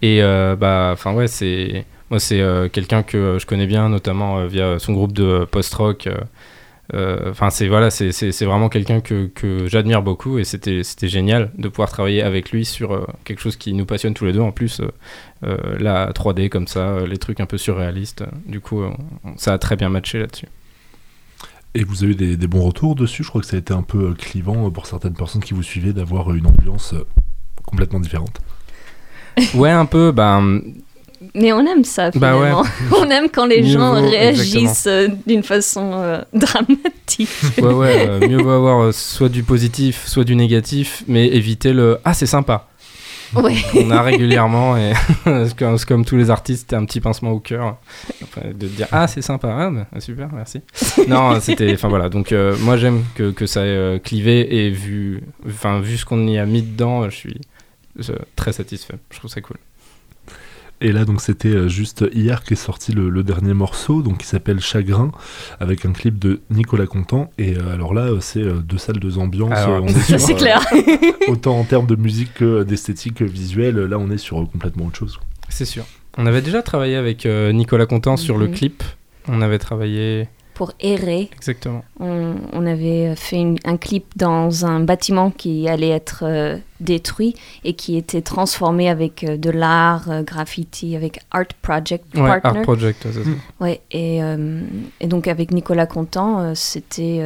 Et bah, enfin ouais, c'est moi c'est euh, quelqu'un que euh, je connais bien, notamment euh, via son groupe de post-rock. Enfin, c'est voilà, c'est vraiment quelqu'un que, que j'admire beaucoup et c'était génial de pouvoir travailler avec lui sur quelque chose qui nous passionne tous les deux. En plus, la 3D comme ça, les trucs un peu surréalistes. Du coup, ça a très bien matché là-dessus. Et vous avez des, des, bons retours dessus? Je crois que ça a été un peu clivant pour certaines personnes qui vous suivaient d'avoir une ambiance complètement différente. Ouais, un peu. Ben, mais on aime ça bah finalement. on aime quand les gens réagissent euh, d'une façon euh, dramatique. Ouais, ouais, euh, mieux vaut avoir soit du positif, soit du négatif, mais éviter le Ah, c'est sympa. Ouais. On a régulièrement, et comme, comme tous les artistes, c'était un petit pincement au cœur de dire Ah, c'est sympa, ah, bah, super, merci. non, c'était. Enfin voilà, donc moi j'aime que, que, ça ait clivé et vu, enfin, vu ce qu'on y a mis dedans, je suis très satisfait. Je trouve ça cool. Et là, donc, c'était euh, juste hier qu'est sorti le, dernier morceau, donc qui s'appelle Chagrin, avec un clip de Nicolas Contant. Et euh, alors là, euh, c'est deux salles, deux ambiances. c'est clair. autant en termes de musique que d'esthétique visuelle, là, on est sur complètement autre chose. C'est sûr. On avait déjà travaillé avec Nicolas Contant sur le clip. On avait travaillé pour errer. Exactement. On, avait fait un clip dans un bâtiment qui allait être euh, détruit et qui était transformé avec euh, de l'art, euh, graffiti, avec Art Project ouais, Art Project, c'est ça. Ouais, et, et, donc avec Nicolas Contant, c'était...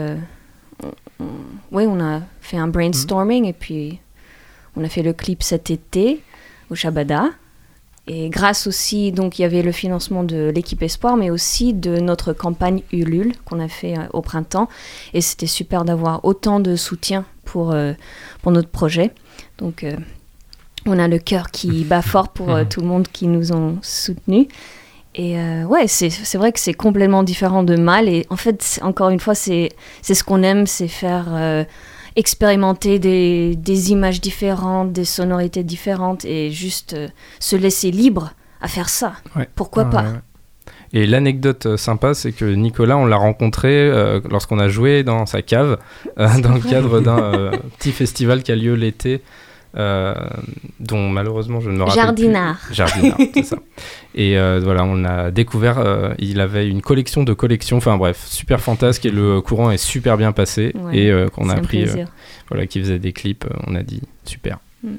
Oui, on a fait un brainstorming et puis on a fait le clip cet été au Shabada. Et grâce aussi, donc il y avait le financement de l'équipe Espoir, mais aussi de notre campagne Ulule qu'on a fait euh, au printemps. Et c'était super d'avoir autant de soutien pour, euh, pour notre projet. Donc euh, on a le cœur qui bat fort pour tout le monde qui nous ont soutenus. Et ouais, c'est vrai que c'est complètement différent de Mal. Et en fait, encore une fois, c'est ce qu'on aime, c'est faire expérimenter des, des, images différentes, des sonorités différentes et juste euh, se laisser libre à faire ça. Pourquoi pas? Et l'anecdote euh, sympa, c'est que Nicolas, on l'a rencontré euh, lorsqu'on a joué dans sa cave, dans le cadre d'un petit festival qui a lieu l'été euh, dont malheureusement je ne me rappelle Jardinard. plus. Jardinard. c'est ça. Et euh, voilà, on a découvert, euh, il avait une collection de collections, enfin bref, super fantasque et le courant est super bien passé et qu'on a appris, voilà, qu'il faisait des clips, on a dit super. Mm.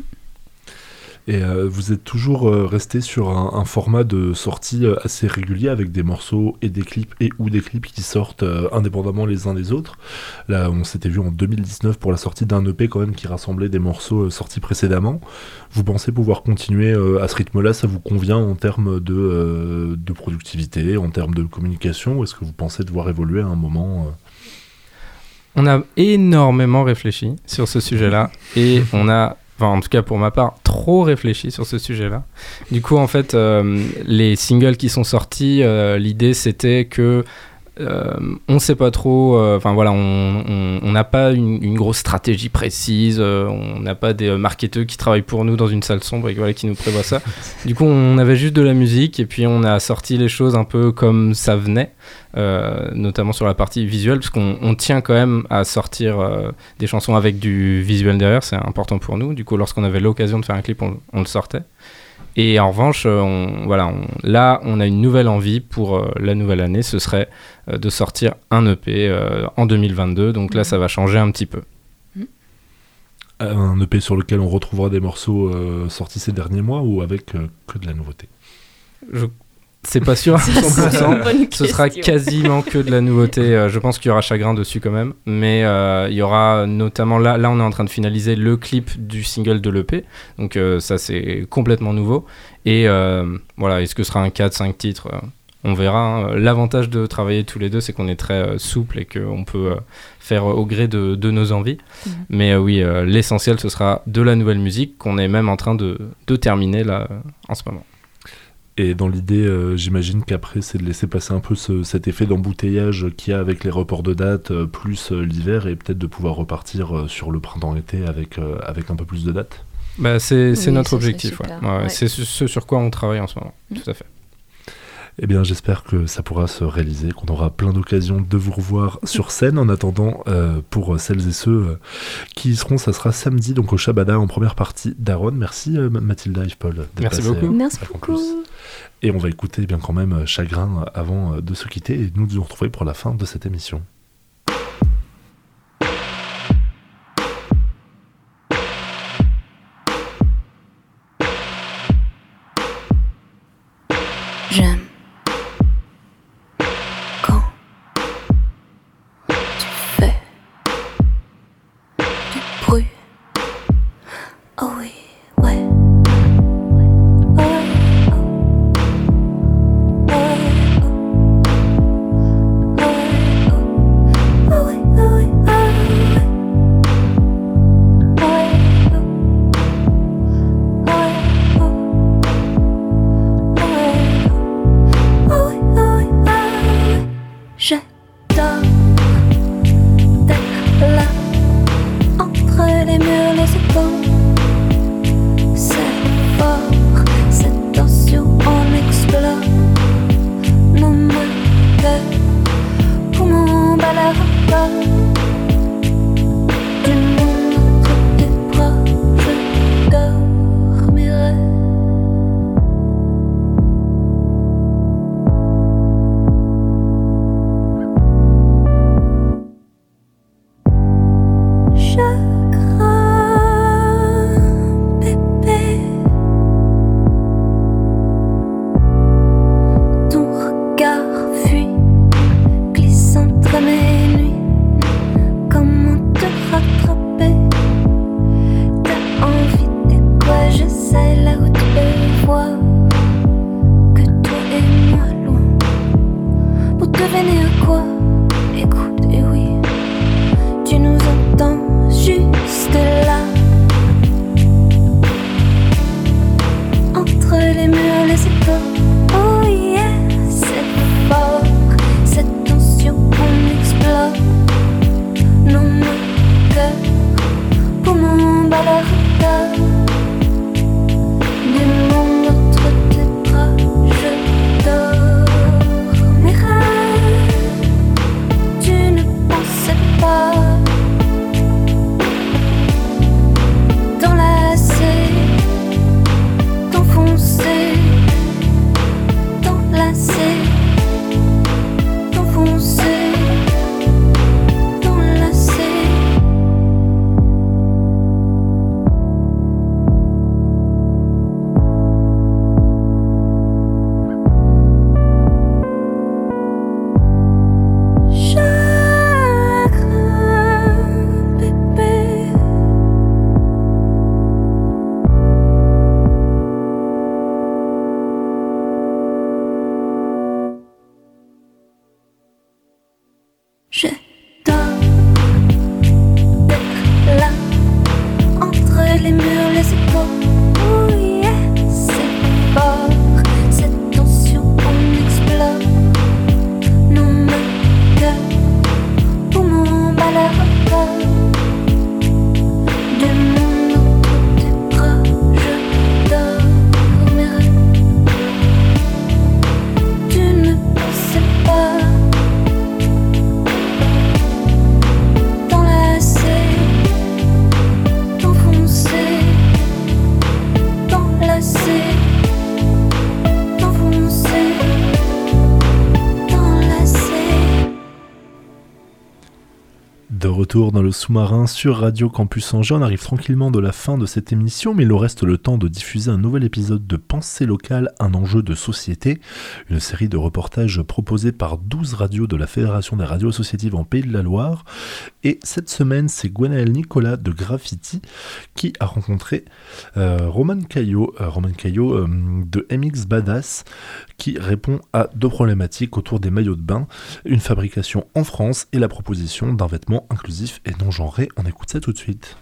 Et euh, vous êtes toujours euh, resté sur un, format de sortie euh, assez régulier avec des morceaux et des clips et ou des clips qui sortent indépendamment les uns des autres. Là, on s'était vu en 2019 pour la sortie d'un EP quand même qui rassemblait des morceaux sortis précédemment. Vous pensez pouvoir continuer à ce rythme-là? Ça vous convient en termes de, de productivité, en termes de communication? Ou est-ce que vous pensez devoir évoluer à un moment on a énormément réfléchi sur ce sujet-là et on a en tout cas pour ma part, trop réfléchi sur ce sujet-là. Du coup, en fait, euh, les singles qui sont sortis, euh, l'idée c'était que euh, on sait pas trop, euh, enfin voilà, on n'a pas une, grosse stratégie précise, on n'a pas des marketeurs qui travaillent pour nous dans une salle sombre et voilà, qui nous prévoient ça. Du coup, on avait juste de la musique et puis on a sorti les choses un peu comme ça venait. Euh, notamment sur la partie visuelle, parce qu'on tient quand même à sortir euh, des chansons avec du visuel derrière, c'est important pour nous. Du coup, lorsqu'on avait l'occasion de faire un clip, on, le sortait. Et en revanche, euh, on, voilà, là, on a une nouvelle envie pour la nouvelle année, ce serait de sortir un EP en 2022. Donc là, ça va changer un petit peu. Un EP sur lequel on retrouvera des morceaux sortis ces derniers mois ou avec que de la nouveauté? Je c'est pas sûr à 100%. Ce sera quasiment que de la nouveauté. Euh, je pense qu'il y aura Chagrin dessus quand même. Mais euh, il y aura notamment là, là, on est en train de finaliser le clip du single de l'EP. Donc euh, ça, c'est complètement nouveau. Et voilà, est-ce que ce sera un 4-5 titres? On verra. Hein. L'avantage de travailler tous les deux, c'est qu'on est très souple et qu'on peut faire au gré de, nos envies. Mais oui, l'essentiel, ce sera de la nouvelle musique qu'on est même en train de, de terminer là en ce moment. Et dans l'idée, euh, j'imagine qu'après, c'est de laisser passer un peu cet effet d'embouteillage qu'il y a avec les reports de date, euh, plus euh, l'hiver, et peut-être de pouvoir repartir sur le printemps-été avec, avec un peu plus de dates? Bah, c'est notre objectif, ouais. c'est ce sur quoi on travaille en ce moment, mmh. tout à fait. Eh bien, j'espère que ça pourra se réaliser, qu'on aura plein d'occasions de vous revoir sur scène. En attendant, euh, pour celles et ceux euh, qui y seront, ça sera samedi, donc au Shabada, en première partie d'Aaron. Merci euh, Mathilda et Paul. Merci beaucoup. Merci beaucoup. Et on va écouter bien quand même Chagrin avant de se quitter et nous nous retrouver pour la fin de cette émission. Sous-marin sur Radio Campus Angers. On arrive tranquillement de la fin de cette émission, mais il nous reste le temps de diffuser un nouvel épisode de Pensée locale, un enjeu de société, une série de reportages proposés par 12 radios de la Fédération des radios associatives en Pays de la Loire. Et cette semaine, c'est Gwenaël Nicolas de Graffiti qui a rencontré euh, Roman Caillot, euh, Roman Caillot euh, de MX Badass, qui répond à deux problématiques autour des maillots de bain, une fabrication en France et la proposition d'un vêtement inclusif et non genré. On écoute ça tout de suite.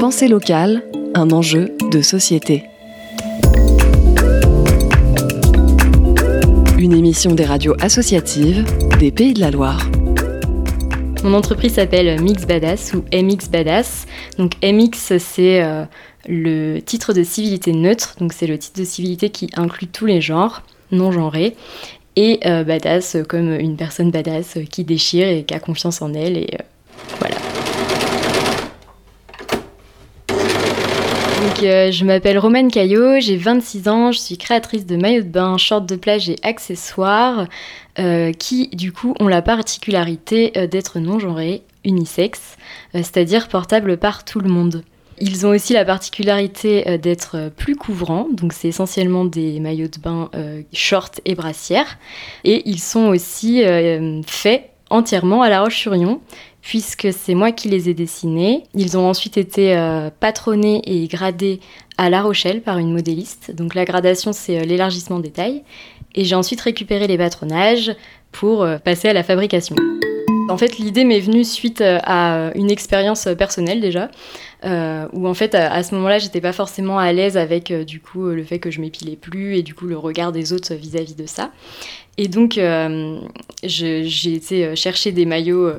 Pensée locale, un enjeu de société. Une émission des radios associatives des Pays de la Loire. Mon entreprise s'appelle Mix Badass ou MX Badass. Donc MX, c'est euh, le titre de civilité neutre, donc c'est le titre de civilité qui inclut tous les genres, non genrés. Et euh, badass comme une personne badass qui déchire et qui a confiance en elle. Et euh, voilà. Je m'appelle Romane Caillot, j'ai 26 ans, je suis créatrice de maillots de bain, shorts de plage et accessoires qui, du coup, ont la particularité d'être non genrés, unisex, c'est-à-dire portables par tout le monde. Ils ont aussi la particularité d'être plus couvrants, donc c'est essentiellement des maillots de bain shorts et brassières. Et ils sont aussi faits entièrement à La Roche-sur-Yon, puisque c'est moi qui les ai dessinés. Ils ont ensuite été patronnés et gradés à La Rochelle par une modéliste. Donc la gradation, c'est l'élargissement des tailles. Et j'ai ensuite récupéré les patronages pour passer à la fabrication. En fait, l'idée m'est venue suite à une expérience personnelle déjà, euh, où en fait à, ce moment-là, j'étais pas forcément à l'aise avec du coup le fait que je m'épilais plus et du coup le regard des autres vis-à-vis de ça. Et donc euh, j'ai été chercher des maillots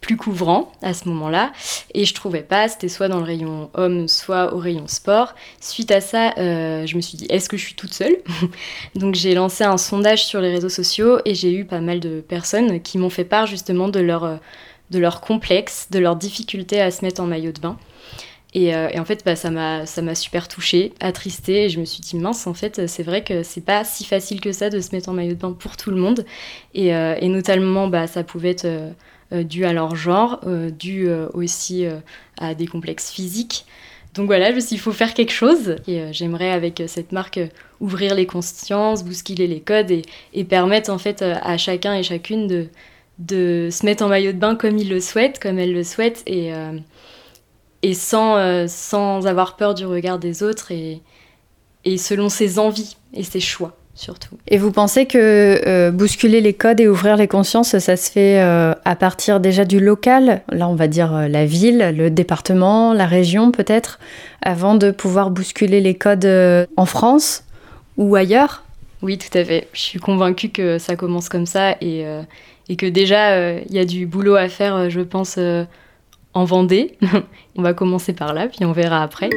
plus couvrants à ce moment-là et je trouvais pas c'était soit dans le rayon homme soit au rayon sport suite à ça euh, je me suis dit est-ce que je suis toute seule donc j'ai lancé un sondage sur les réseaux sociaux et j'ai eu pas mal de personnes qui m'ont fait part justement de leur de leur complexe de leur difficulté à se mettre en maillot de bain et, euh, en fait bah, ça m'a super touchée attristée et je me suis dit mince en fait c'est vrai que c'est pas si facile que ça de se mettre en maillot de bain pour tout le monde et, euh, et notamment bah, ça pouvait être euh, dû à leur genre, dû aussi à des complexes physiques. Donc voilà, je me suis dit, il faut faire quelque chose. Et j'aimerais, avec cette marque, ouvrir les consciences, bousculer les codes et, et, permettre en fait à chacun et chacune de, de se mettre en maillot de bain comme il le souhaite, comme elle le souhaite, et, et sans, sans avoir peur du regard des autres et, et selon ses envies et ses choix surtout. Et vous pensez que euh, bousculer les codes et ouvrir les consciences, ça se fait euh, à partir déjà du local, là on va dire euh, la ville, le département, la région peut-être, avant de pouvoir bousculer les codes en France ou ailleurs? Oui, tout à fait. Je suis convaincue que ça commence comme ça et, et que déjà il y a du boulot à faire, je pense, en Vendée. on va commencer par là, puis on verra après.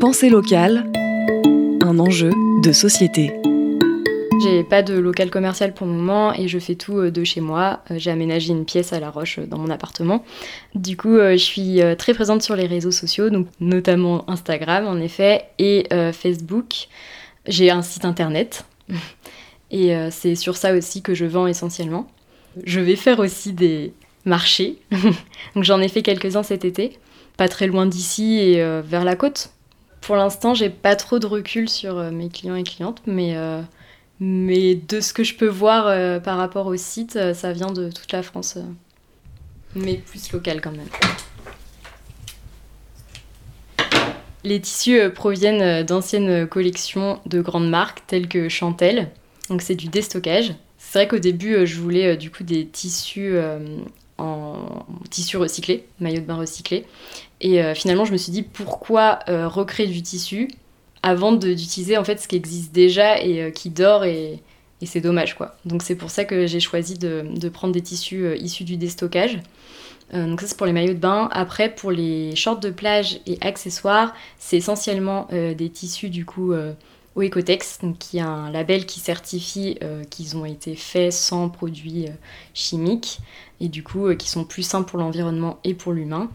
Pensée locale, un enjeu de société. J'ai pas de local commercial pour le moment et je fais tout euh, de chez moi. Euh, j'ai aménagé une pièce à La Roche euh, dans mon appartement. Du coup, je suis très présente sur les réseaux sociaux, donc notamment Instagram en effet et Facebook. J'ai un site internet et c'est sur ça aussi que je vends essentiellement. Je vais faire aussi des marchés, j'en ai fait quelques-uns cet été, pas très loin d'ici et vers la côte. Pour l'instant, j'ai pas trop de recul sur euh, mes clients et clientes, mais, euh, de ce que je peux voir euh, par rapport au site, ça vient de toute la France, mais plus local quand même. Les tissus proviennent d'anciennes collections de grandes marques telles que Chantel, donc c'est du déstockage. C'est vrai qu'au début, je voulais du coup des tissus en tissu recyclé, maillot de bain recyclé. Et euh, finalement, je me suis dit pourquoi euh, recréer du tissu avant d'utiliser en fait ce qui existe déjà et euh, qui dort et, c'est dommage quoi. Donc c'est pour ça que j'ai choisi de, prendre des tissus issus du déstockage. donc ça c'est pour les maillots de bain. Après pour les shorts de plage et accessoires, c'est essentiellement des tissus du coup au Ecotex, qui a un label qui certifie qu'ils ont été faits sans produits chimiques et du coup qui sont plus sains pour l'environnement et pour l'humain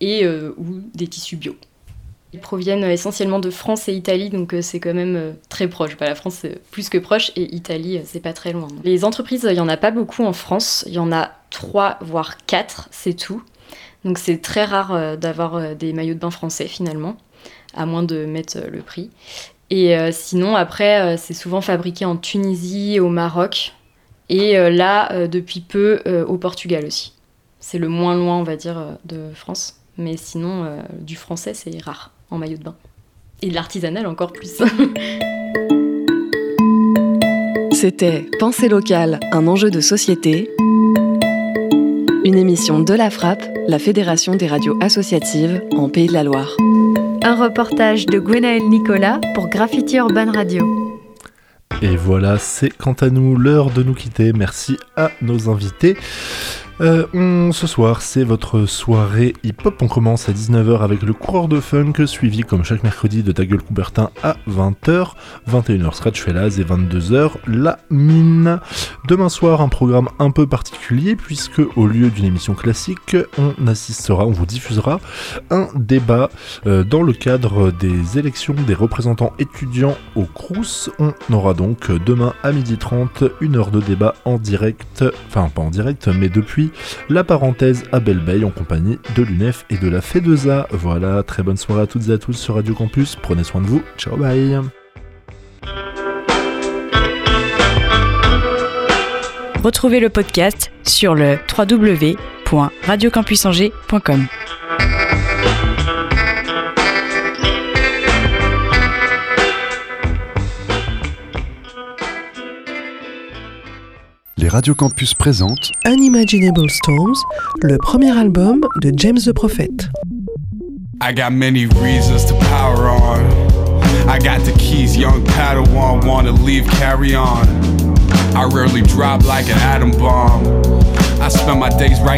et euh, ou des tissus bio. Ils proviennent essentiellement de France et Italie, donc c'est quand même très proche. Bah, la France, c'est plus que proche, et Italie, c'est pas très loin. Les entreprises, il y en a pas beaucoup en France. Il y en a trois, voire quatre, c'est tout. Donc c'est très rare d'avoir des maillots de bain français finalement, à moins de mettre le prix. Et sinon, après, c'est souvent fabriqué en Tunisie, au Maroc, et là, depuis peu, au Portugal aussi. C'est le moins loin, on va dire, de France. Mais sinon, euh, du français, c'est rare en maillot de bain. Et de l'artisanal encore plus. C'était Pensée locale, un enjeu de société. Une émission de la Frappe, la Fédération des radios associatives en Pays de la Loire. Un reportage de Gwenaël Nicolas pour Graffiti Urban Radio. Et voilà, c'est quant à nous l'heure de nous quitter. Merci à nos invités. Euh, ce soir, c'est votre soirée hip-hop. On commence à 19h avec le coureur de funk, suivi comme chaque mercredi de Ta gueule Coubertin à 20h, 21h Scratch Fellas et 22h La Mine. Demain soir, un programme un peu particulier puisque au lieu d'une émission classique, on assistera, on vous diffusera un débat euh, dans le cadre des élections des représentants étudiants au Crous. On aura donc demain à 12h30 une heure de débat en direct, enfin pas en direct, mais depuis la parenthèse à Belle en compagnie de l'UNEF et de la FEDESA. Voilà, très bonne soirée à toutes et à tous sur Radio Campus. Prenez soin de vous. Ciao, bye. Retrouvez le podcast sur le www.radiocampusangers.com. Les Radio Campus présentent Unimaginable Storms, le premier album de James the Prophet. I got many reasons to power on. I got the keys, young Padawan, wanna leave, carry on. I rarely drop like an atom bomb. I spend my days right